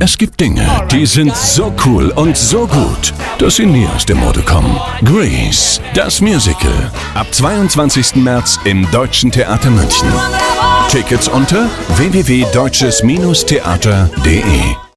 Es gibt Dinge, die sind so cool und so gut, dass sie nie aus der Mode kommen. Grease, das Musical. Ab 22. März im Deutschen Theater München. Tickets unter www.deutsches-theater.de